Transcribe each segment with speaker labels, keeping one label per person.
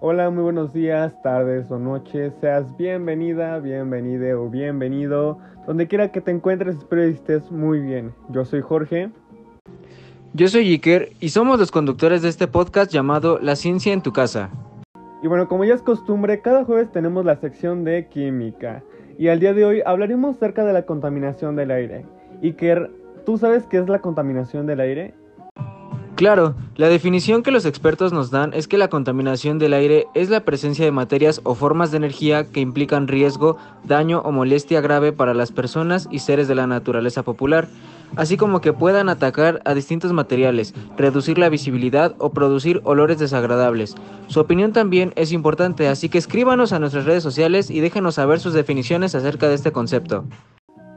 Speaker 1: Hola, muy buenos días, tardes o noches. Seas bienvenida, bienvenido o bienvenido. Donde quiera que te encuentres, espero que estés muy bien. Yo soy Jorge.
Speaker 2: Yo soy Iker y somos los conductores de este podcast llamado La Ciencia en tu Casa.
Speaker 1: Y bueno, como ya es costumbre, cada jueves tenemos la sección de química. Y al día de hoy hablaremos acerca de la contaminación del aire. Iker, ¿tú sabes qué es la contaminación del aire?
Speaker 2: Claro, la definición que los expertos nos dan es que la contaminación del aire es la presencia de materias o formas de energía que implican riesgo, daño o molestia grave para las personas y seres de la naturaleza popular, así como que puedan atacar a distintos materiales, reducir la visibilidad o producir olores desagradables. Su opinión también es importante, así que escríbanos a nuestras redes sociales y déjenos saber sus definiciones acerca de este concepto.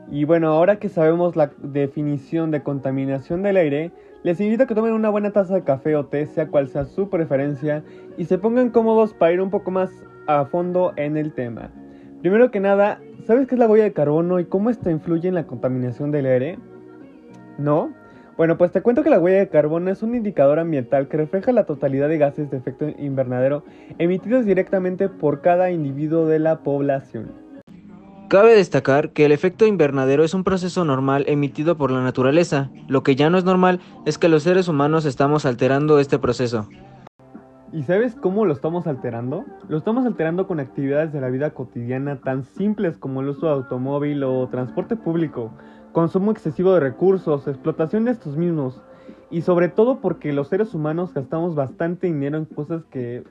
Speaker 1: Y bueno, ahora que sabemos la definición de contaminación del aire, les invito a que tomen una buena taza de café o té, sea cual sea su preferencia, y se pongan cómodos para ir un poco más a fondo en el tema. Primero que nada, ¿sabes qué es la huella de carbono y cómo esta influye en la contaminación del aire? ¿No? Bueno, pues te cuento que la huella de carbono es un indicador ambiental que refleja la totalidad de gases de efecto invernadero emitidos directamente por cada individuo de la población.
Speaker 2: Cabe destacar que el efecto invernadero es un proceso normal emitido por la naturaleza. Lo que ya no es normal es que los seres humanos estamos alterando este proceso.
Speaker 1: ¿Y sabes cómo lo estamos alterando? Lo estamos alterando con actividades de la vida cotidiana tan simples como el uso de automóvil o transporte público, consumo excesivo de recursos, explotación de estos mismos, y sobre todo porque los seres humanos gastamos bastante dinero en cosas que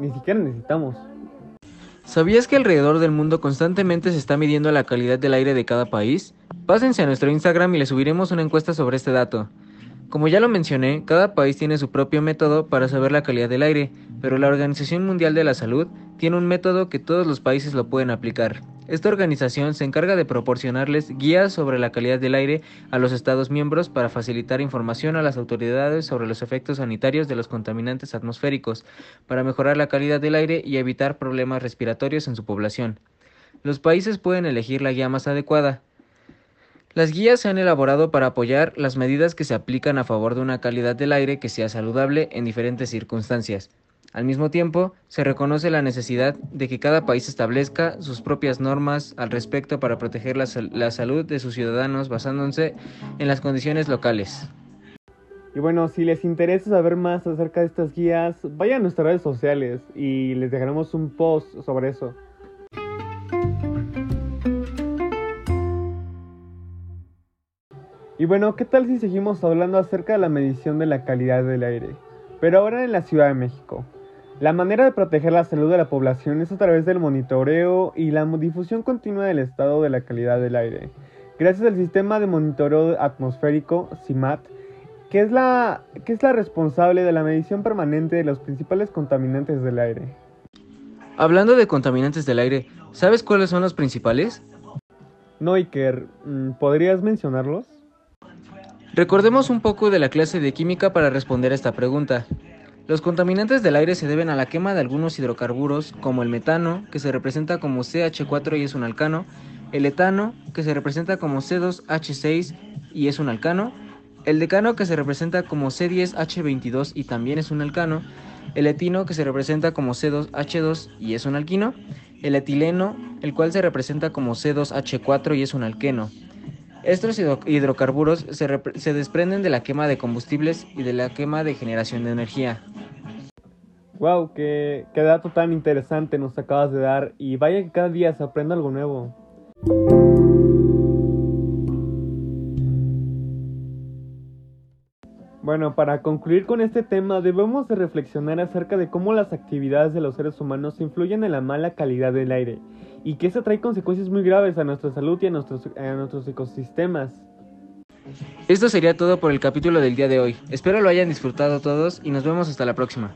Speaker 1: ni siquiera necesitamos.
Speaker 2: ¿Sabías que alrededor del mundo constantemente se está midiendo la calidad del aire de cada país? Pásense a nuestro Instagram y les subiremos una encuesta sobre este dato. Como ya lo mencioné, cada país tiene su propio método para saber la calidad del aire, pero la Organización Mundial de la Salud tiene un método que todos los países lo pueden aplicar. Esta organización se encarga de proporcionarles guías sobre la calidad del aire a los Estados miembros para facilitar información a las autoridades sobre los efectos sanitarios de los contaminantes atmosféricos, para mejorar la calidad del aire y evitar problemas respiratorios en su población. Los países pueden elegir la guía más adecuada, las guías se han elaborado para apoyar las medidas que se aplican a favor de una calidad del aire que sea saludable en diferentes circunstancias. Al mismo tiempo, se reconoce la necesidad de que cada país establezca sus propias normas al respecto para proteger la, salud de sus ciudadanos basándose en las condiciones locales.
Speaker 1: Y bueno, si les interesa saber más acerca de estas guías, vayan a nuestras redes sociales y les dejaremos un post sobre eso. Y bueno, ¿qué tal si seguimos hablando acerca de la medición de la calidad del aire? Pero ahora en la Ciudad de México. La manera de proteger la salud de la población es a través del monitoreo y la difusión continua del estado de la calidad del aire. Gracias al sistema de monitoreo atmosférico, CIMAT, que es, la, que es la responsable de la medición permanente de los principales contaminantes del aire.
Speaker 2: Hablando de contaminantes del aire, ¿sabes cuáles son los principales?
Speaker 1: No, Iker, mm, ¿podrías mencionarlos?
Speaker 2: Recordemos un poco de la clase de química para responder a esta pregunta. Los contaminantes del aire se deben a la quema de algunos hidrocarburos como el metano, que se representa como CH4 y es un alcano, el etano, que se representa como C2H6 y es un alcano, el decano, que se representa como C10H22 y también es un alcano, el etino, que se representa como C2H2 y es un alquino, el etileno, el cual se representa como C2H4 y es un alqueno. Estos hidrocarburos se, desprenden de la quema de combustibles y de la quema de generación de energía.
Speaker 1: Wow, qué, qué dato tan interesante nos acabas de dar y vaya que cada día se aprende algo nuevo. Bueno, para concluir con este tema debemos de reflexionar acerca de cómo las actividades de los seres humanos influyen en la mala calidad del aire y que eso trae consecuencias muy graves a nuestra salud y a nuestros, a nuestros ecosistemas.
Speaker 2: Esto sería todo por el capítulo del día de hoy. Espero lo hayan disfrutado todos y nos vemos hasta la próxima.